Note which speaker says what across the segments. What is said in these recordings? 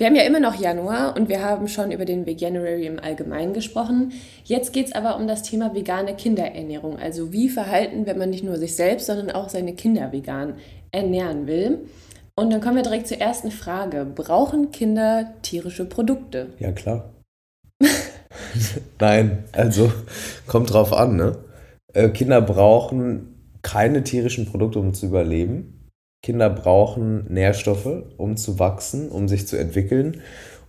Speaker 1: Wir haben ja immer noch Januar und wir haben schon über den Veganuary im Allgemeinen gesprochen. Jetzt geht es aber um das Thema vegane Kinderernährung. Also wie verhalten, wenn man nicht nur sich selbst, sondern auch seine Kinder vegan ernähren will. Und dann kommen wir direkt zur ersten Frage. Brauchen Kinder tierische Produkte?
Speaker 2: Ja, klar. Nein, also kommt drauf an, ne? Äh, Kinder brauchen keine tierischen Produkte, um zu überleben. Kinder brauchen Nährstoffe, um zu wachsen, um sich zu entwickeln.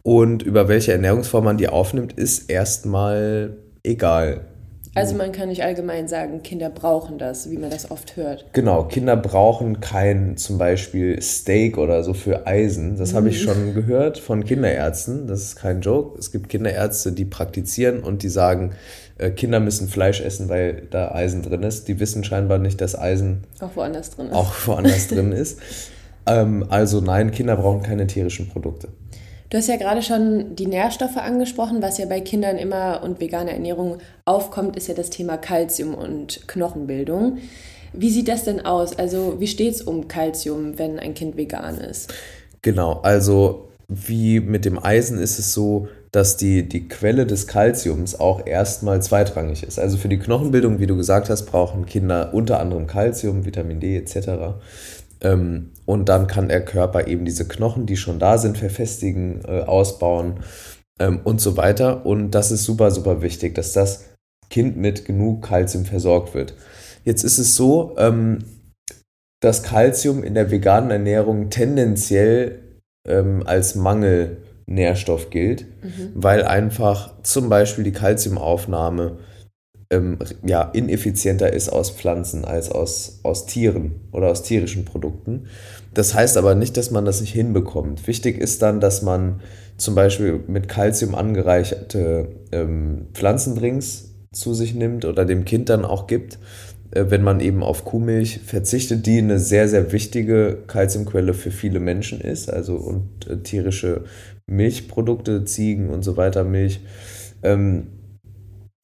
Speaker 2: Und über welche Ernährungsform man die aufnimmt, ist erstmal egal.
Speaker 1: Also man kann nicht allgemein sagen, Kinder brauchen das, wie man das oft hört.
Speaker 2: Genau, Kinder brauchen kein zum Beispiel Steak oder so für Eisen. Das mhm. habe ich mhm. schon gehört von Kinderärzten. Das ist kein Joke. Es gibt Kinderärzte, die praktizieren und die sagen, äh, Kinder müssen Fleisch essen, weil da Eisen drin ist. Die wissen scheinbar nicht, dass Eisen
Speaker 1: auch woanders drin ist.
Speaker 2: Auch woanders drin ist. Ähm, also nein, Kinder brauchen keine tierischen Produkte.
Speaker 1: Du hast ja gerade schon die Nährstoffe angesprochen. Was ja bei Kindern immer und veganer Ernährung aufkommt, ist ja das Thema Kalzium und Knochenbildung. Wie sieht das denn aus? Also wie steht es um Kalzium, wenn ein Kind vegan ist?
Speaker 2: Genau, also wie mit dem Eisen ist es so, dass die, die Quelle des Kalziums auch erstmal zweitrangig ist. Also für die Knochenbildung, wie du gesagt hast, brauchen Kinder unter anderem Kalzium, Vitamin D etc. Ähm, und dann kann der Körper eben diese Knochen, die schon da sind, verfestigen, äh, ausbauen ähm, und so weiter. Und das ist super, super wichtig, dass das Kind mit genug Kalzium versorgt wird. Jetzt ist es so, ähm, dass Kalzium in der veganen Ernährung tendenziell als Mangelnährstoff gilt, mhm. weil einfach zum Beispiel die Kalziumaufnahme ähm, ja, ineffizienter ist aus Pflanzen als aus, aus Tieren oder aus tierischen Produkten. Das heißt aber nicht, dass man das nicht hinbekommt. Wichtig ist dann, dass man zum Beispiel mit Kalzium angereicherte ähm, Pflanzendrinks zu sich nimmt oder dem Kind dann auch gibt, äh, wenn man eben auf Kuhmilch verzichtet, die eine sehr, sehr wichtige Kalziumquelle für viele Menschen ist, also und äh, tierische Milchprodukte, Ziegen und so weiter, Milch. Ähm,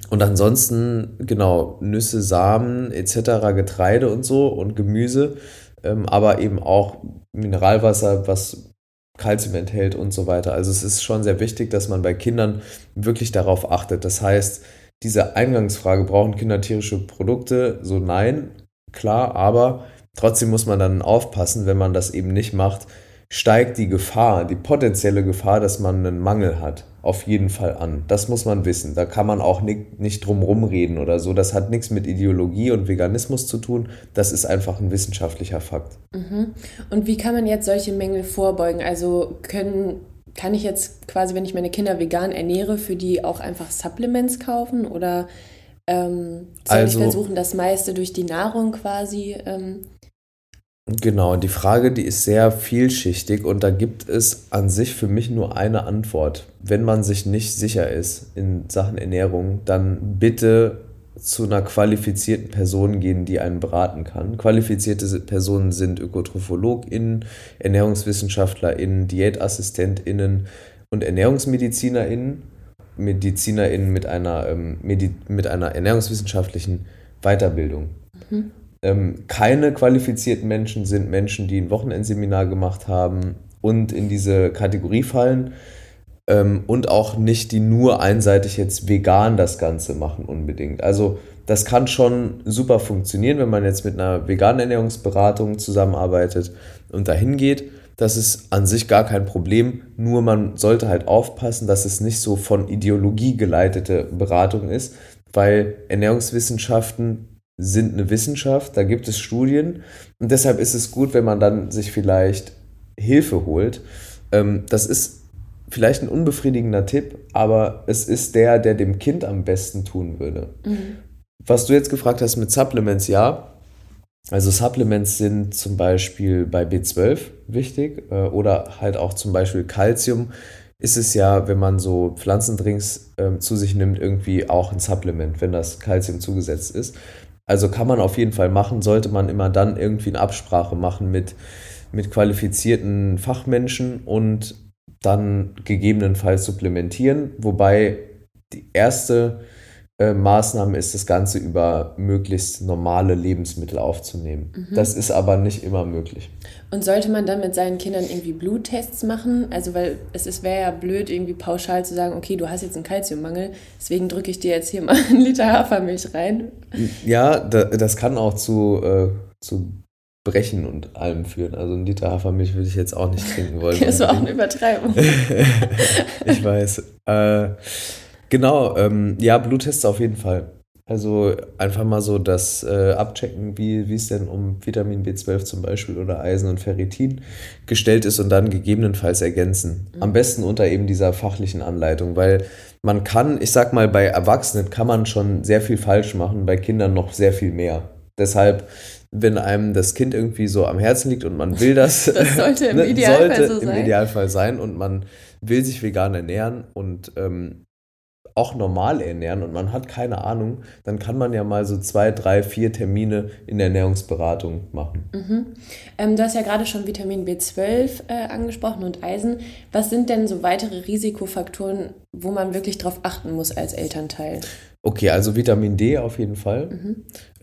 Speaker 2: und ansonsten, genau, Nüsse, Samen etc., Getreide und so und Gemüse, ähm, aber eben auch Mineralwasser, was Kalzium enthält und so weiter. Also es ist schon sehr wichtig, dass man bei Kindern wirklich darauf achtet. Das heißt, diese Eingangsfrage, brauchen Kinder tierische Produkte? So nein, klar, aber trotzdem muss man dann aufpassen, wenn man das eben nicht macht, steigt die Gefahr, die potenzielle Gefahr, dass man einen Mangel hat, auf jeden Fall an. Das muss man wissen. Da kann man auch nicht, nicht drum rumreden oder so. Das hat nichts mit Ideologie und Veganismus zu tun. Das ist einfach ein wissenschaftlicher Fakt.
Speaker 1: Mhm. Und wie kann man jetzt solche Mängel vorbeugen? Also können, kann ich jetzt quasi, wenn ich meine Kinder vegan ernähre, für die auch einfach Supplements kaufen oder ähm, soll also, ich versuchen, das meiste durch die Nahrung quasi ähm,
Speaker 2: Genau, die Frage, die ist sehr vielschichtig und da gibt es an sich für mich nur eine Antwort. Wenn man sich nicht sicher ist in Sachen Ernährung, dann bitte zu einer qualifizierten Person gehen, die einen beraten kann. Qualifizierte Personen sind ÖkotrophologInnen, ErnährungswissenschaftlerInnen, DiätassistentInnen und ErnährungsmedizinerInnen. MedizinerInnen mit einer, ähm, mit einer ernährungswissenschaftlichen Weiterbildung. Mhm. Ähm, keine qualifizierten Menschen sind Menschen, die ein Wochenendseminar gemacht haben und in diese Kategorie fallen. Ähm, und auch nicht, die nur einseitig jetzt vegan das Ganze machen unbedingt. Also das kann schon super funktionieren, wenn man jetzt mit einer veganen Ernährungsberatung zusammenarbeitet und dahin geht. Das ist an sich gar kein Problem, nur man sollte halt aufpassen, dass es nicht so von Ideologie geleitete Beratung ist, weil Ernährungswissenschaften sind eine Wissenschaft, da gibt es Studien und deshalb ist es gut, wenn man dann sich vielleicht Hilfe holt. Ähm, das ist vielleicht ein unbefriedigender Tipp, aber es ist der, der dem Kind am besten tun würde. Mhm. Was du jetzt gefragt hast mit Supplements, ja. Also Supplements sind zum Beispiel bei B12 wichtig äh, oder halt auch zum Beispiel Calcium ist es ja, wenn man so Pflanzendrinks ähm, zu sich nimmt, irgendwie auch ein Supplement, wenn das Kalzium zugesetzt ist. Also kann man auf jeden Fall machen, sollte man immer dann irgendwie eine Absprache machen mit, mit qualifizierten Fachmenschen und dann gegebenenfalls supplementieren, wobei die erste äh, Maßnahme ist, das Ganze über möglichst normale Lebensmittel aufzunehmen. Mhm. Das ist aber nicht immer möglich.
Speaker 1: Und sollte man dann mit seinen Kindern irgendwie Bluttests machen? Also, weil es wäre ja blöd, irgendwie pauschal zu sagen, okay, du hast jetzt einen Kalziummangel, deswegen drücke ich dir jetzt hier mal einen Liter Hafermilch rein.
Speaker 2: Ja, das kann auch zu, äh, zu Brechen und allem führen. Also ein Liter Hafermilch würde ich jetzt auch nicht trinken wollen.
Speaker 1: das war auch eine Übertreibung.
Speaker 2: ich weiß. Äh, genau, ähm, ja, Bluttests auf jeden Fall. Also einfach mal so das äh, abchecken, wie, wie es denn um Vitamin B12 zum Beispiel oder Eisen und Ferritin gestellt ist und dann gegebenenfalls ergänzen. Mhm. Am besten unter eben dieser fachlichen Anleitung, weil man kann, ich sag mal, bei Erwachsenen kann man schon sehr viel falsch machen, bei Kindern noch sehr viel mehr. Deshalb wenn einem das Kind irgendwie so am Herzen liegt und man will das.
Speaker 1: das sollte im ne, Idealfall sollte so
Speaker 2: sein. im Idealfall sein und man will sich vegan ernähren und ähm, auch normal ernähren und man hat keine Ahnung, dann kann man ja mal so zwei, drei, vier Termine in der Ernährungsberatung machen.
Speaker 1: Mhm. Ähm, du hast ja gerade schon Vitamin B12 äh, angesprochen und Eisen. Was sind denn so weitere Risikofaktoren, wo man wirklich drauf achten muss als Elternteil?
Speaker 2: Okay, also Vitamin D auf jeden Fall. Mhm.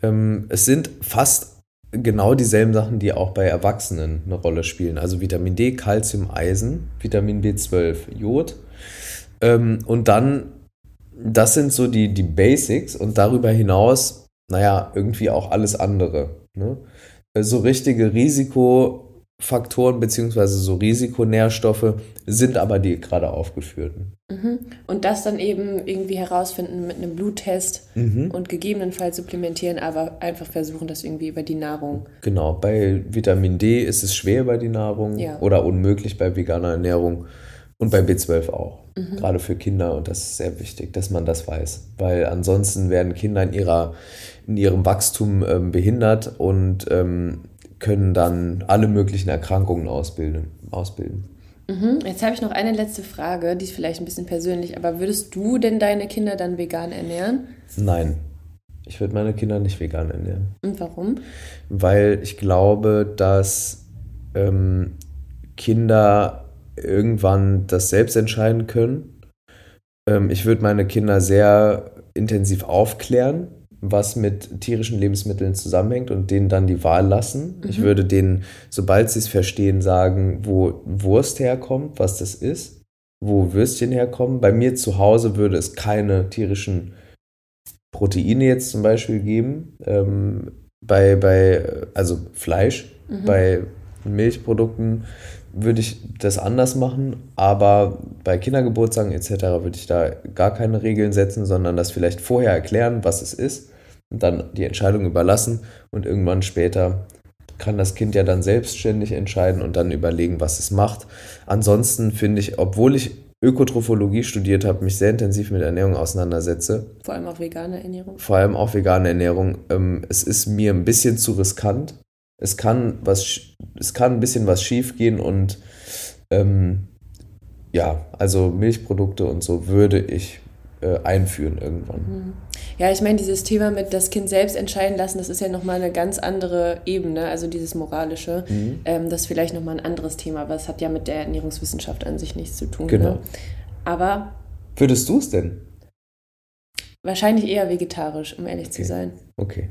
Speaker 2: Ähm, es sind fast genau dieselben Sachen, die auch bei Erwachsenen eine Rolle spielen. Also Vitamin D, Calcium, Eisen, Vitamin B12, Jod. Ähm, und dann, das sind so die, die Basics und darüber hinaus, naja, irgendwie auch alles andere. Ne? So richtige Risikofaktoren bzw. so Risikonährstoffe sind aber die gerade aufgeführten.
Speaker 1: Mhm. Und das dann eben irgendwie herausfinden mit einem Bluttest mhm. und gegebenenfalls supplementieren, aber einfach versuchen, das irgendwie über die Nahrung.
Speaker 2: Genau, bei Vitamin D ist es schwer über die Nahrung ja. oder unmöglich bei veganer Ernährung und bei B12 auch. Mhm. Gerade für Kinder und das ist sehr wichtig, dass man das weiß, weil ansonsten werden Kinder in, ihrer, in ihrem Wachstum ähm, behindert und ähm, können dann alle möglichen Erkrankungen ausbilden. ausbilden.
Speaker 1: Mhm. Jetzt habe ich noch eine letzte Frage, die ist vielleicht ein bisschen persönlich, aber würdest du denn deine Kinder dann vegan ernähren?
Speaker 2: Nein. Ich würde meine Kinder nicht vegan ernähren.
Speaker 1: Und warum?
Speaker 2: Weil ich glaube, dass ähm, Kinder irgendwann das selbst entscheiden können. Ähm, ich würde meine Kinder sehr intensiv aufklären was mit tierischen Lebensmitteln zusammenhängt und denen dann die Wahl lassen. Mhm. Ich würde denen, sobald sie es verstehen, sagen, wo Wurst herkommt, was das ist, wo Würstchen herkommen. Bei mir zu Hause würde es keine tierischen Proteine jetzt zum Beispiel geben. Ähm, bei, bei, also Fleisch, mhm. bei Milchprodukten würde ich das anders machen, aber bei Kindergeburtstagen etc. würde ich da gar keine Regeln setzen, sondern das vielleicht vorher erklären, was es ist dann die Entscheidung überlassen und irgendwann später kann das Kind ja dann selbstständig entscheiden und dann überlegen, was es macht. Ansonsten finde ich, obwohl ich Ökotrophologie studiert habe, mich sehr intensiv mit Ernährung auseinandersetze.
Speaker 1: Vor allem auch vegane Ernährung.
Speaker 2: Vor allem auch vegane Ernährung. Ähm, es ist mir ein bisschen zu riskant. Es kann, was, es kann ein bisschen was schief gehen und ähm, ja, also Milchprodukte und so würde ich äh, einführen irgendwann. Mhm.
Speaker 1: Ja, ich meine, dieses Thema mit das Kind selbst entscheiden lassen, das ist ja nochmal eine ganz andere Ebene, also dieses Moralische. Mhm. Ähm, das ist vielleicht nochmal ein anderes Thema, aber es hat ja mit der Ernährungswissenschaft an sich nichts zu tun.
Speaker 2: Genau.
Speaker 1: Ne? Aber.
Speaker 2: Würdest du es denn?
Speaker 1: Wahrscheinlich eher vegetarisch, um ehrlich
Speaker 2: okay.
Speaker 1: zu sein.
Speaker 2: Okay.